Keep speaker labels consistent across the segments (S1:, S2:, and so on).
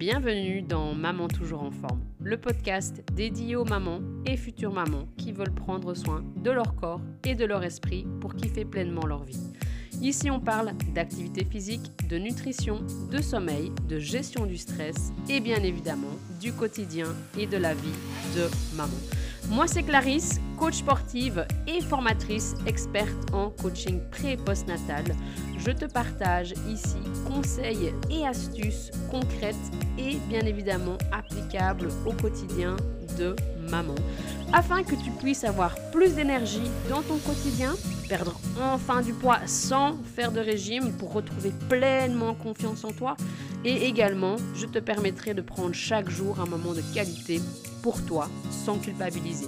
S1: Bienvenue dans Maman toujours en forme, le podcast dédié aux mamans et futures mamans qui veulent prendre soin de leur corps et de leur esprit pour kiffer pleinement leur vie. Ici, on parle d'activité physique, de nutrition, de sommeil, de gestion du stress et bien évidemment du quotidien et de la vie de maman. Moi, c'est Clarisse, coach sportive et formatrice experte en coaching pré et postnatal. Je te partage ici conseils et astuces concrètes et bien évidemment applicables au quotidien de maman afin que tu puisses avoir plus d'énergie dans ton quotidien, perdre enfin du poids sans faire de régime pour retrouver pleinement confiance en toi et également je te permettrai de prendre chaque jour un moment de qualité pour toi sans culpabiliser.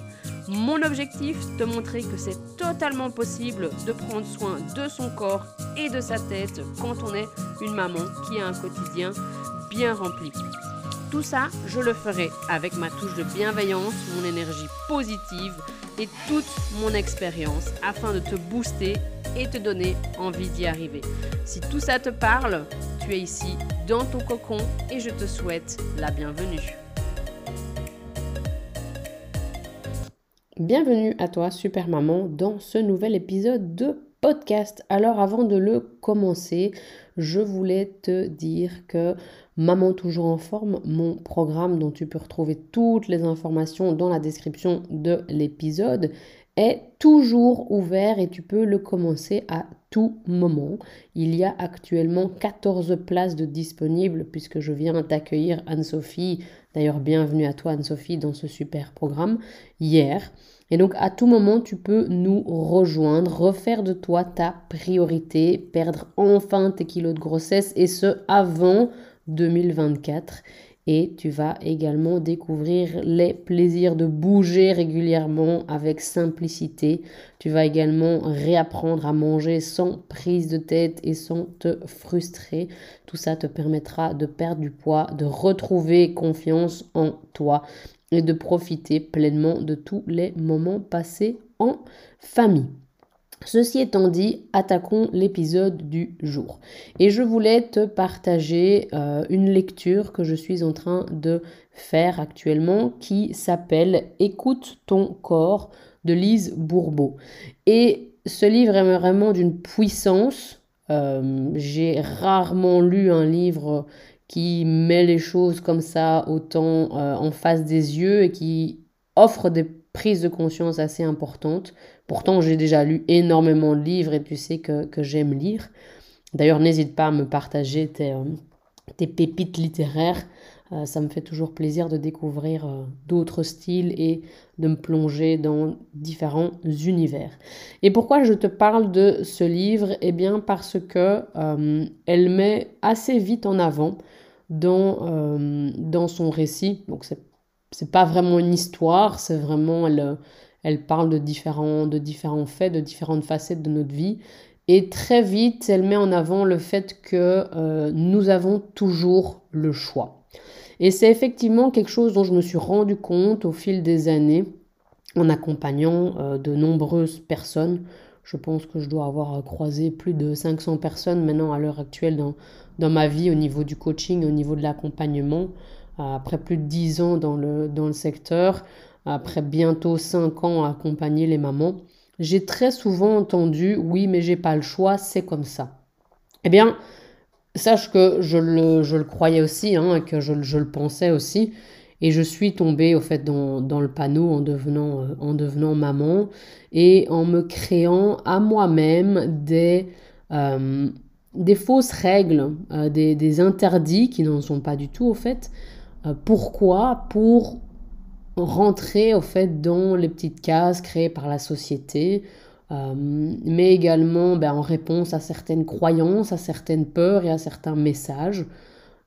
S1: Mon objectif, te montrer que c'est totalement possible de prendre soin de son corps et de sa tête quand on est une maman qui a un quotidien bien rempli. Tout ça, je le ferai avec ma touche de bienveillance, mon énergie positive et toute mon expérience afin de te booster et te donner envie d'y arriver. Si tout ça te parle, tu es ici dans ton cocon et je te souhaite la bienvenue. Bienvenue à toi, super maman, dans ce nouvel épisode de podcast. Alors avant de le commencer, je voulais te dire que Maman toujours en forme, mon programme dont tu peux retrouver toutes les informations dans la description de l'épisode, est toujours ouvert et tu peux le commencer à tout moment. Il y a actuellement 14 places de disponibles puisque je viens d'accueillir Anne-Sophie. D'ailleurs, bienvenue à toi Anne-Sophie dans ce super programme hier. Et donc à tout moment, tu peux nous rejoindre, refaire de toi ta priorité, perdre enfin tes kilos de grossesse et ce avant 2024 et tu vas également découvrir les plaisirs de bouger régulièrement avec simplicité. Tu vas également réapprendre à manger sans prise de tête et sans te frustrer. Tout ça te permettra de perdre du poids, de retrouver confiance en toi et de profiter pleinement de tous les moments passés en famille. Ceci étant dit, attaquons l'épisode du jour. Et je voulais te partager euh, une lecture que je suis en train de faire actuellement qui s'appelle Écoute ton corps de Lise Bourbeau. Et ce livre est vraiment d'une puissance. Euh, j'ai rarement lu un livre qui met les choses comme ça autant euh, en face des yeux et qui offre des prises de conscience assez importantes. Pourtant, j'ai déjà lu énormément de livres et tu sais que, j'aime lire. D'ailleurs, n'hésite pas à me partager tes, euh, pépites littéraires. Euh, ça me fait toujours plaisir de découvrir euh, d'autres styles et de me plonger dans différents univers. Et pourquoi je te parle de ce livre? Eh bien parce que elle met assez vite en avant dans, dans son récit. Donc c'est c'est pas vraiment une histoire, c'est vraiment elle, elle parle de différents, faits, de différentes facettes de notre vie. Et très vite, elle met en avant le fait que euh, nous avons toujours le choix. Et c'est effectivement quelque chose dont je me suis rendu compte au fil des années en accompagnant euh, de nombreuses personnes. Je pense que je dois avoir croisé plus de 500 personnes maintenant à l'heure actuelle dans ma vie au niveau du coaching, au niveau de l'accompagnement. Après plus de 10 ans dans le, dans le secteur, après bientôt 5 ans à accompagner les mamans, j'ai très souvent entendu oui, mais j'ai pas le choix, c'est comme ça. Eh bien, sache que je le, je le croyais aussi, hein, que je, je, le pensais aussi, et je suis tombée au fait dans, dans le panneau en devenant, euh, en devenant maman et en me créant à moi-même des, euh, des fausses règles, euh, des, des, interdits qui n'en sont pas du tout au fait. Pourquoi? Pour rentrer au fait dans les petites cases créées par la société, euh, mais également ben, en réponse à certaines croyances, à certaines peurs et à certains messages.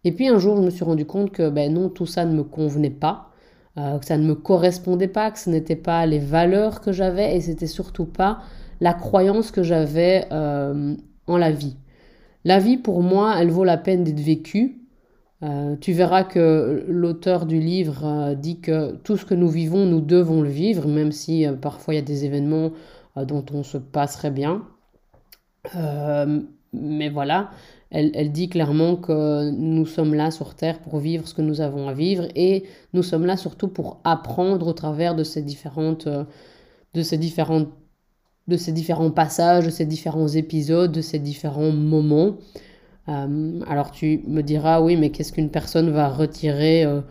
S1: Et puis un jour, je me suis rendu compte que ben, non, tout ça ne me convenait pas, euh, que ça ne me correspondait pas, que ce n'était pas les valeurs que j'avais et c'était surtout pas la croyance que j'avais euh, en la vie. La vie, pour moi, elle vaut la peine d'être vécue, euh, tu verras que l'auteur du livre euh, dit que tout ce que nous vivons, nous devons le vivre, même si euh, parfois il y a des événements dont on se passerait bien. mais voilà, elle, dit clairement que nous sommes là sur Terre pour vivre ce que nous avons à vivre et nous sommes là surtout pour apprendre au travers de ces différentes, de ces de ces différents passages, de ces différents épisodes, de ces différents moments. Euh, alors tu me diras, oui, mais qu'est-ce qu'une personne va retirer, je euh,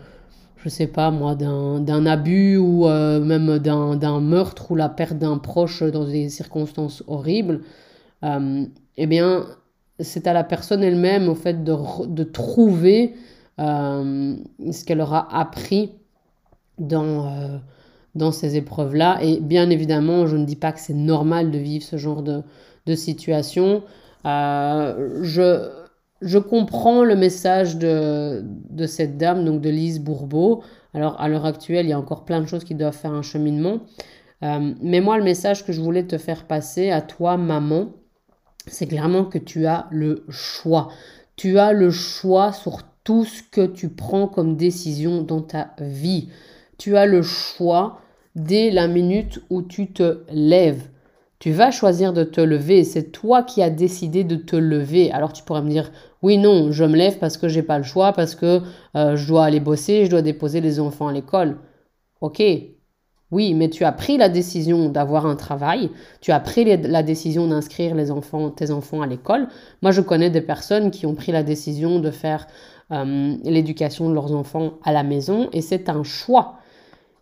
S1: je sais pas moi, d'un abus ou même d'un meurtre ou la perte d'un proche dans des circonstances horribles Eh bien, c'est à la personne elle-même, au fait, de, trouver euh, ce qu'elle aura appris dans, euh, dans ces épreuves-là. Et bien évidemment, je ne dis pas que c'est normal de vivre ce genre de, situation. Euh, je, je comprends le message de, de, cette dame, donc de Lise Bourbeau. Alors, à l'heure actuelle, il y a encore plein de choses qui doivent faire un cheminement. mais moi, le message que je voulais te faire passer à toi, maman, c'est clairement que tu as le choix. Tu as le choix sur tout ce que tu prends comme décision dans ta vie. Tu as le choix dès la minute où tu te lèves. Tu vas choisir de te lever. C'est toi qui as décidé de te lever. Alors tu pourrais me dire, oui, non, je me lève parce que j'ai pas le choix, parce que euh, je dois aller bosser, je dois déposer les enfants à l'école. Ok, oui, mais tu as pris la décision d'avoir un travail, tu as pris la décision d'inscrire les enfants, tes enfants à l'école. Moi, je connais des personnes qui ont pris la décision de faire euh, l'éducation de leurs enfants à la maison et c'est un choix.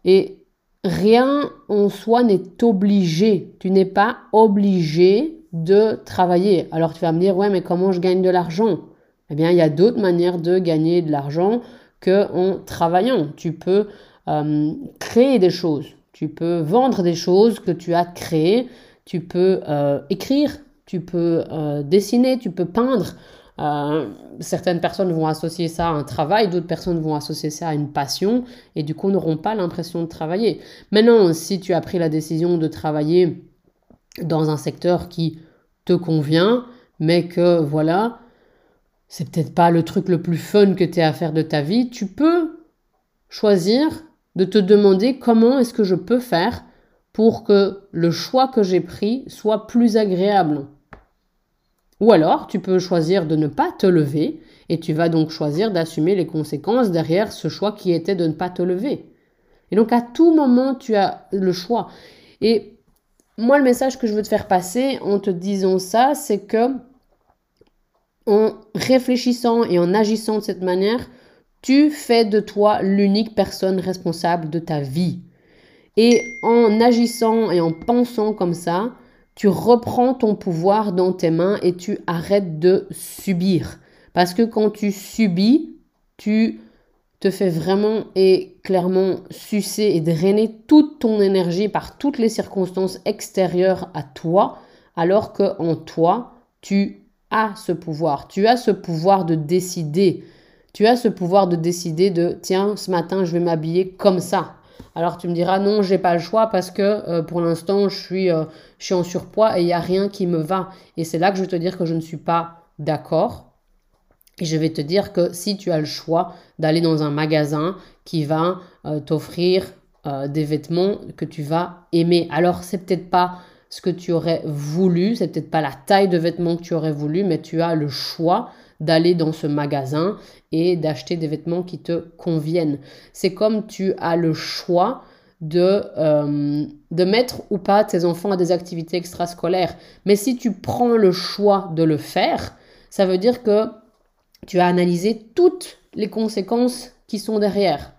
S1: Et rien en soi n'est obligé. Tu n'es pas obligé de travailler. Alors tu vas me dire, ouais, mais comment je gagne de l'argent? Eh bien, il y a d'autres manières de gagner de l'argent qu'en travaillant. Tu peux euh, créer des choses. Tu peux vendre des choses que tu as créées, tu peux euh, écrire, tu peux euh, dessiner, tu peux peindre. Euh, certaines personnes vont associer ça à un travail, d'autres personnes vont associer ça à une passion et du coup n'auront pas l'impression de travailler. Maintenant, si tu as pris la décision de travailler dans un secteur qui te convient, mais que voilà, c'est peut-être pas le truc le plus fun que tu as à faire de ta vie, tu peux choisir de te demander comment est-ce que je peux faire pour que le choix que j'ai pris soit plus agréable. Ou alors, tu peux choisir de ne pas te lever et tu vas donc choisir d'assumer les conséquences derrière ce choix qui était de ne pas te lever. Et donc, à tout moment, tu as le choix. Et moi, le message que je veux te faire passer en te disant ça, c'est que en réfléchissant et en agissant de cette manière, tu fais de toi l'unique personne responsable de ta vie. Et en agissant et en pensant comme ça, tu reprends ton pouvoir dans tes mains et tu arrêtes de subir. Parce que quand tu subis, tu te fais vraiment et clairement sucer et drainer toute ton énergie par toutes les circonstances extérieures à toi, alors que en toi, tu as ce pouvoir. Tu as ce pouvoir de décider. Tu as ce pouvoir de décider de tiens, ce matin, je vais m'habiller comme ça. Alors tu me diras non, j'ai pas le choix parce que euh, pour l'instant, je suis, euh, je suis en surpoids et il n'y a rien qui me va. Et c'est là que je vais te dire que je ne suis pas d'accord. Et je vais te dire que si tu as le choix d'aller dans un magasin qui va euh, t'offrir des vêtements que tu vas aimer, alors c'est peut-être pas ce que tu aurais voulu, c'est peut-être pas la taille de vêtements que tu aurais voulu, mais tu as le choix d'aller dans ce magasin et d'acheter des vêtements qui te conviennent. C'est comme tu as le choix de, euh, de mettre ou pas tes enfants à des activités extrascolaires. Mais si tu prends le choix de le faire, ça veut dire que tu as analysé toutes les conséquences qui sont derrière.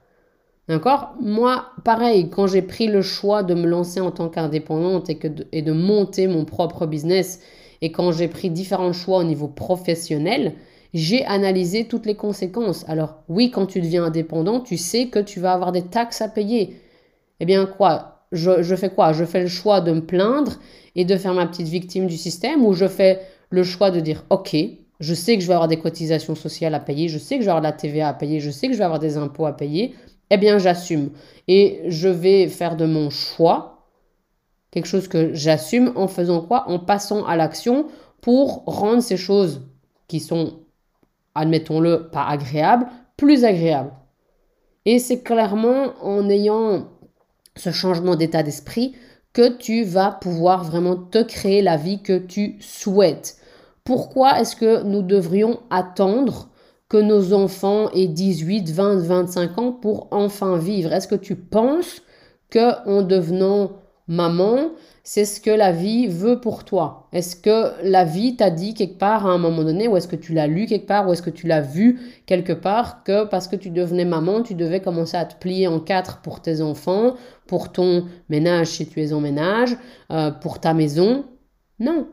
S1: D'accord? Moi, pareil, quand j'ai pris le choix de me lancer en tant qu'indépendante et, et de monter mon propre business, et quand j'ai pris différents choix au niveau professionnel, j'ai analysé toutes les conséquences. Alors oui, quand tu deviens indépendant, tu sais que tu vas avoir des taxes à payer. Eh bien quoi? Je, fais quoi? Je fais le choix de me plaindre et de faire ma petite victime du système ou je fais le choix de dire ok, je sais que je vais avoir des cotisations sociales à payer, je sais que je vais avoir de la TVA à payer, je sais que je vais avoir des impôts à payer, eh bien j'assume. Et je vais faire de mon choix quelque chose que j'assume en faisant quoi? En passant à l'action pour rendre ces choses qui sont admettons-le, pas agréable, plus agréable. Et c'est clairement en ayant ce changement d'état d'esprit que tu vas pouvoir vraiment te créer la vie que tu souhaites. Pourquoi est-ce que nous devrions attendre que nos enfants aient 18, 20, 25 ans pour enfin vivre? Est-ce que tu penses que en devenant maman, c'est ce que la vie veut pour toi Est-ce que la vie t'a dit quelque part à un moment donné, ou est-ce que tu l'as lu quelque part, ou est-ce que tu l'as vu quelque part, que parce que tu devenais maman, tu devais commencer à te plier en quatre pour tes enfants, pour ton ménage si tu es en ménage, euh, pour ta maison? Non.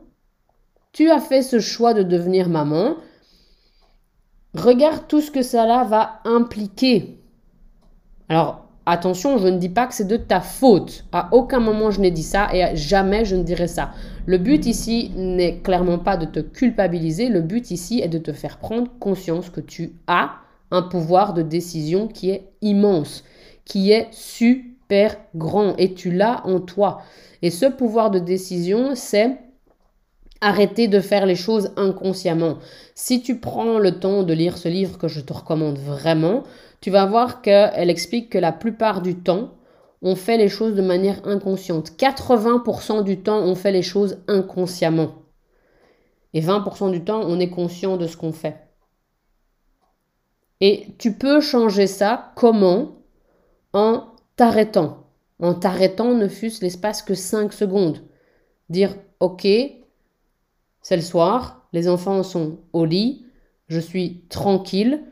S1: Tu as fait ce choix de devenir maman. Regarde tout ce que cela va impliquer. Alors, Attention, je ne dis pas que c'est de ta faute. À aucun moment je n'ai dit ça et jamais je ne dirai ça. Le but ici n'est clairement pas de te culpabiliser. Le but ici est de te faire prendre conscience que tu as un pouvoir de décision qui est immense, qui est super grand et tu l'as en toi. Et ce pouvoir de décision, c'est arrêter de faire les choses inconsciemment. Si tu prends le temps de lire ce livre que je te recommande vraiment, tu vas voir qu'elle explique que la plupart du temps, on fait les choses de manière inconsciente. 80% du temps, on fait les choses inconsciemment. Et 20% du temps, on est conscient de ce qu'on fait. Et tu peux changer ça comment? En t'arrêtant. En t'arrêtant, ne fût-ce l'espace que 5 secondes. Dire, ok, c'est le soir, les enfants sont au lit, je suis tranquille,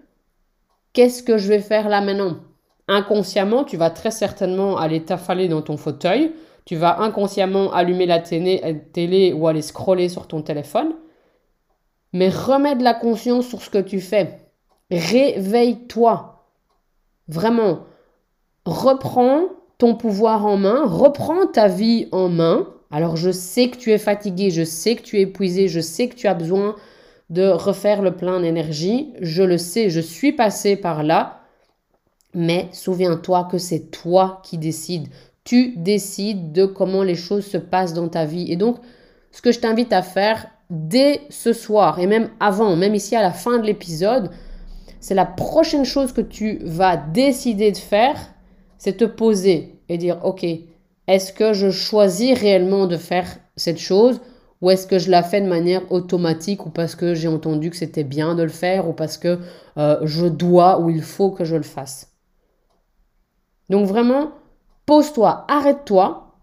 S1: Qu'est-ce que je vais faire là maintenant? Inconsciemment, tu vas très certainement aller t'affaler dans ton fauteuil. Tu vas inconsciemment allumer la télé, télé ou aller scroller sur ton téléphone. Mais remets de la conscience sur ce que tu fais. Réveille-toi. Vraiment. Reprends ton pouvoir en main. Reprends ta vie en main. Alors je sais que tu es fatigué, je sais que tu es épuisé, je sais que tu as besoin de refaire le plein d'énergie. Je le sais, je suis passé par là. Mais souviens-toi que c'est toi qui décides. Tu décides de comment les choses se passent dans ta vie. Et donc, ce que je t'invite à faire dès ce soir et même avant, même ici à la fin de l'épisode, c'est la prochaine chose que tu vas décider de faire, c'est te poser et dire, OK, est-ce que je choisis réellement de faire cette chose ou est-ce que je la fais de manière automatique ou parce que j'ai entendu que c'était bien de le faire ou parce que euh, je dois ou il faut que je le fasse? Donc vraiment, pose-toi, arrête-toi.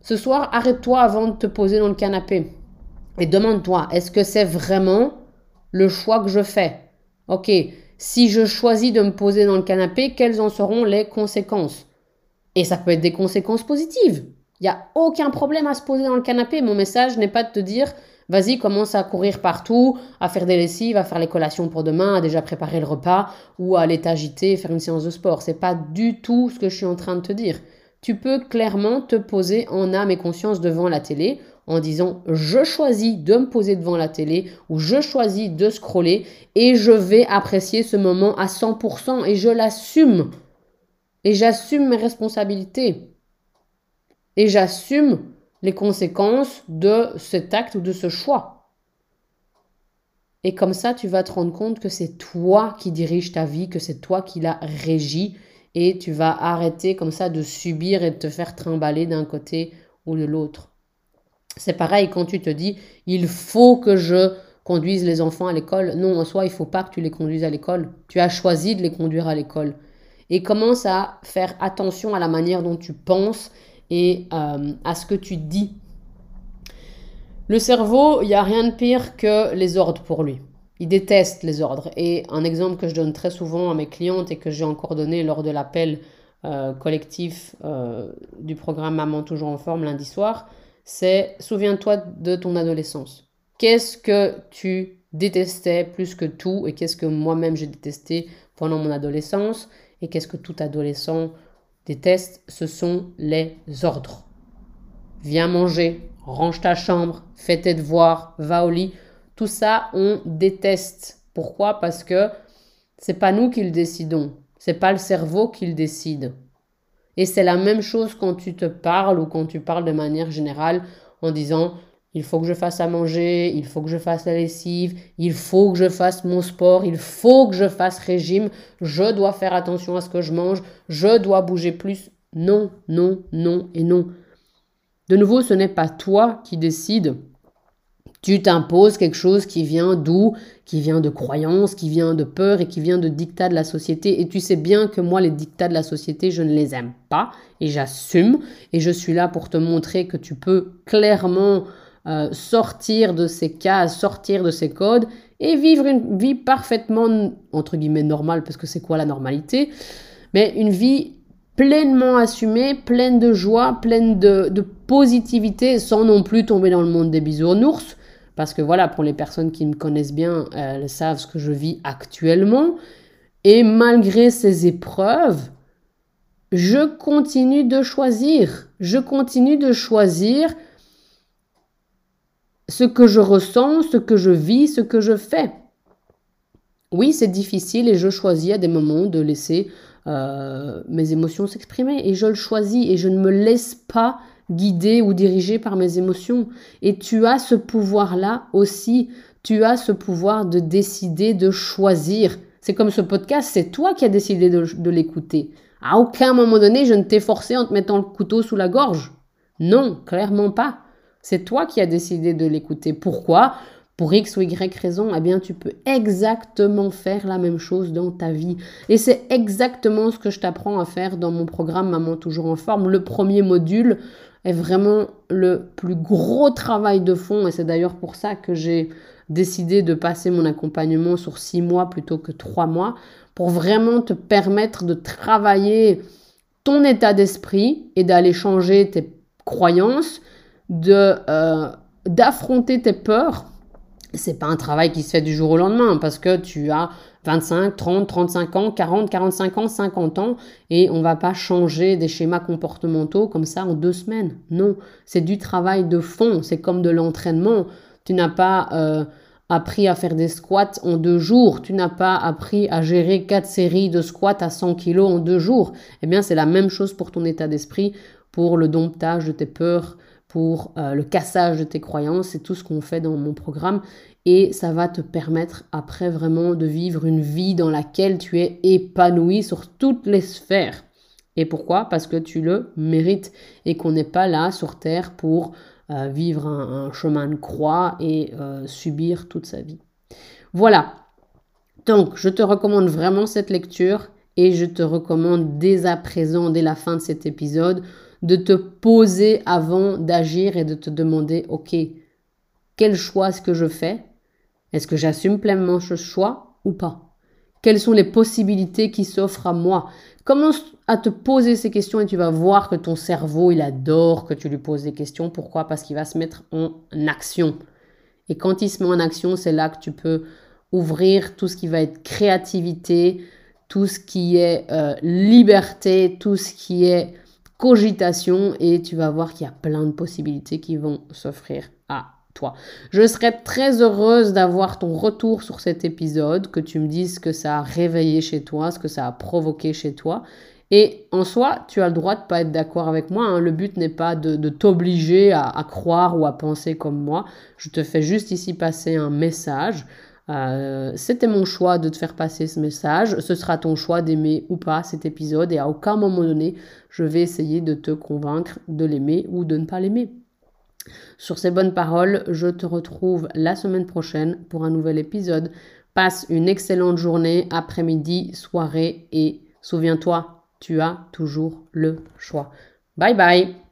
S1: Ce soir, arrête-toi avant de te poser dans le canapé. Et demande-toi, est-ce que c'est vraiment le choix que je fais? Ok, si je choisis de me poser dans le canapé, quelles en seront les conséquences? Et ça peut être des conséquences positives. Il n'y a aucun problème à se poser dans le canapé. Mon message n'est pas de te dire vas-y, commence à courir partout, à faire des lessives, à faire les collations pour demain, à déjà préparer le repas ou à aller t'agiter, faire une séance de sport. C'est pas du tout ce que je suis en train de te dire. Tu peux clairement te poser en âme et conscience devant la télé en disant je choisis de me poser devant la télé ou je choisis de scroller et je vais apprécier ce moment à 100% et je l'assume. Et j'assume mes responsabilités et j'assume les conséquences de cet acte ou de ce choix. Et comme ça, tu vas te rendre compte que c'est toi qui dirige ta vie, que c'est toi qui la régis, et tu vas arrêter comme ça de subir et de te faire trimballer d'un côté ou de l'autre. C'est pareil quand tu te dis, il faut que je conduise les enfants à l'école. Non, en soi, il ne faut pas que tu les conduises à l'école. Tu as choisi de les conduire à l'école. Et commence à faire attention à la manière dont tu penses et euh, à ce que tu dis. Le cerveau, il n'y a rien de pire que les ordres pour lui. Il déteste les ordres. Et un exemple que je donne très souvent à mes clientes et que j'ai encore donné lors de l'appel euh, collectif euh, du programme Maman toujours en forme lundi soir, c'est souviens-toi de ton adolescence. Qu'est-ce que tu détestais plus que tout et qu'est-ce que moi-même j'ai détesté pendant mon adolescence et qu'est-ce que tout adolescent des tests, ce sont les ordres. Viens manger, range ta chambre, fais tes devoirs, va au lit. Tout ça, on déteste. Pourquoi? Parce que c'est pas nous qui le décidons. C'est pas le cerveau qui le décide. Et c'est la même chose quand tu te parles ou quand tu parles de manière générale en disant il faut que je fasse à manger, il faut que je fasse la lessive, il faut que je fasse mon sport, il faut que je fasse régime, je dois faire attention à ce que je mange, je dois bouger plus. Non, non, non et non. De nouveau, ce n'est pas toi qui décides. Tu t'imposes quelque chose qui vient d'où Qui vient de croyances, qui vient de peur et qui vient de dictats de la société. Et tu sais bien que moi, les dictats de la société, je ne les aime pas et j'assume. Et je suis là pour te montrer que tu peux clairement euh, sortir de ces cas, sortir de ces codes et vivre une vie parfaitement, entre guillemets, normale, parce que c'est quoi la normalité Mais une vie pleinement assumée, pleine de joie, pleine de, positivité, sans non plus tomber dans le monde des bisounours parce que voilà, pour les personnes qui me connaissent bien, elles savent ce que je vis actuellement. Et malgré ces épreuves, je continue de choisir. Je continue de choisir ce que je ressens, ce que je vis, ce que je fais. Oui, c'est difficile et je choisis à des moments de laisser euh, mes émotions s'exprimer. Et je le choisis et je ne me laisse pas guidé ou dirigé par mes émotions. Et tu as ce pouvoir-là aussi. Tu as ce pouvoir de décider, de choisir. C'est comme ce podcast, c'est toi qui as décidé de, l'écouter. À aucun moment donné, je ne t'ai forcé en te mettant le couteau sous la gorge. Non, clairement pas. C'est toi qui as décidé de l'écouter. Pourquoi? Pour X ou Y raison, eh bien, tu peux exactement faire la même chose dans ta vie. Et c'est exactement ce que je t'apprends à faire dans mon programme Maman toujours en forme. Le premier module, est vraiment le plus gros travail de fond. Et c'est d'ailleurs pour ça que j'ai décidé de passer mon accompagnement sur six mois plutôt que trois mois, pour vraiment te permettre de travailler ton état d'esprit et d'aller changer tes croyances, de euh, d'affronter tes peurs. C'est pas un travail qui se fait du jour au lendemain parce que tu as 25, 30, 35 ans, 40, 45 ans, 50 ans, et on va pas changer des schémas comportementaux comme ça en deux semaines. Non, c'est du travail de fond, c'est comme de l'entraînement. Tu n'as pas euh, appris à faire des squats en deux jours, tu n'as pas appris à gérer quatre séries de squats à 100 kilos en deux jours. Eh bien, c'est la même chose pour ton état d'esprit, pour le domptage de tes peurs, pour euh, le cassage de tes croyances, c'est tout ce qu'on fait dans mon programme et ça va te permettre après vraiment de vivre une vie dans laquelle tu es épanoui sur toutes les sphères. Et pourquoi? Parce que tu le mérites et qu'on n'est pas là sur Terre pour euh, vivre un, chemin de croix et euh, subir toute sa vie. Voilà. Donc, je te recommande vraiment cette lecture et je te recommande dès à présent, dès la fin de cet épisode, de te poser avant d'agir et de te demander, OK, quel choix est-ce que je fais? Est-ce que j'assume pleinement ce choix ou pas? Quelles sont les possibilités qui s'offrent à moi? Commence à te poser ces questions et tu vas voir que ton cerveau, il adore que tu lui poses des questions. Pourquoi? Parce qu'il va se mettre en action. Et quand il se met en action, c'est là que tu peux ouvrir tout ce qui va être créativité, tout ce qui est euh, liberté, tout ce qui est cogitation et tu vas voir qu'il y a plein de possibilités qui vont s'offrir à toi. Je serais très heureuse d'avoir ton retour sur cet épisode, que tu me dises ce que ça a réveillé chez toi, ce que ça a provoqué chez toi. Et en soi, tu as le droit de pas être d'accord avec moi. Hein. Le but n'est pas de, t'obliger à, croire ou à penser comme moi. Je te fais juste ici passer un message. Euh, c'était mon choix de te faire passer ce message. Ce sera ton choix d'aimer ou pas cet épisode. Et à aucun moment donné, je vais essayer de te convaincre de l'aimer ou de ne pas l'aimer. Sur ces bonnes paroles, je te retrouve la semaine prochaine pour un nouvel épisode. Passe une excellente journée, après-midi, soirée et souviens-toi, tu as toujours le choix. Bye bye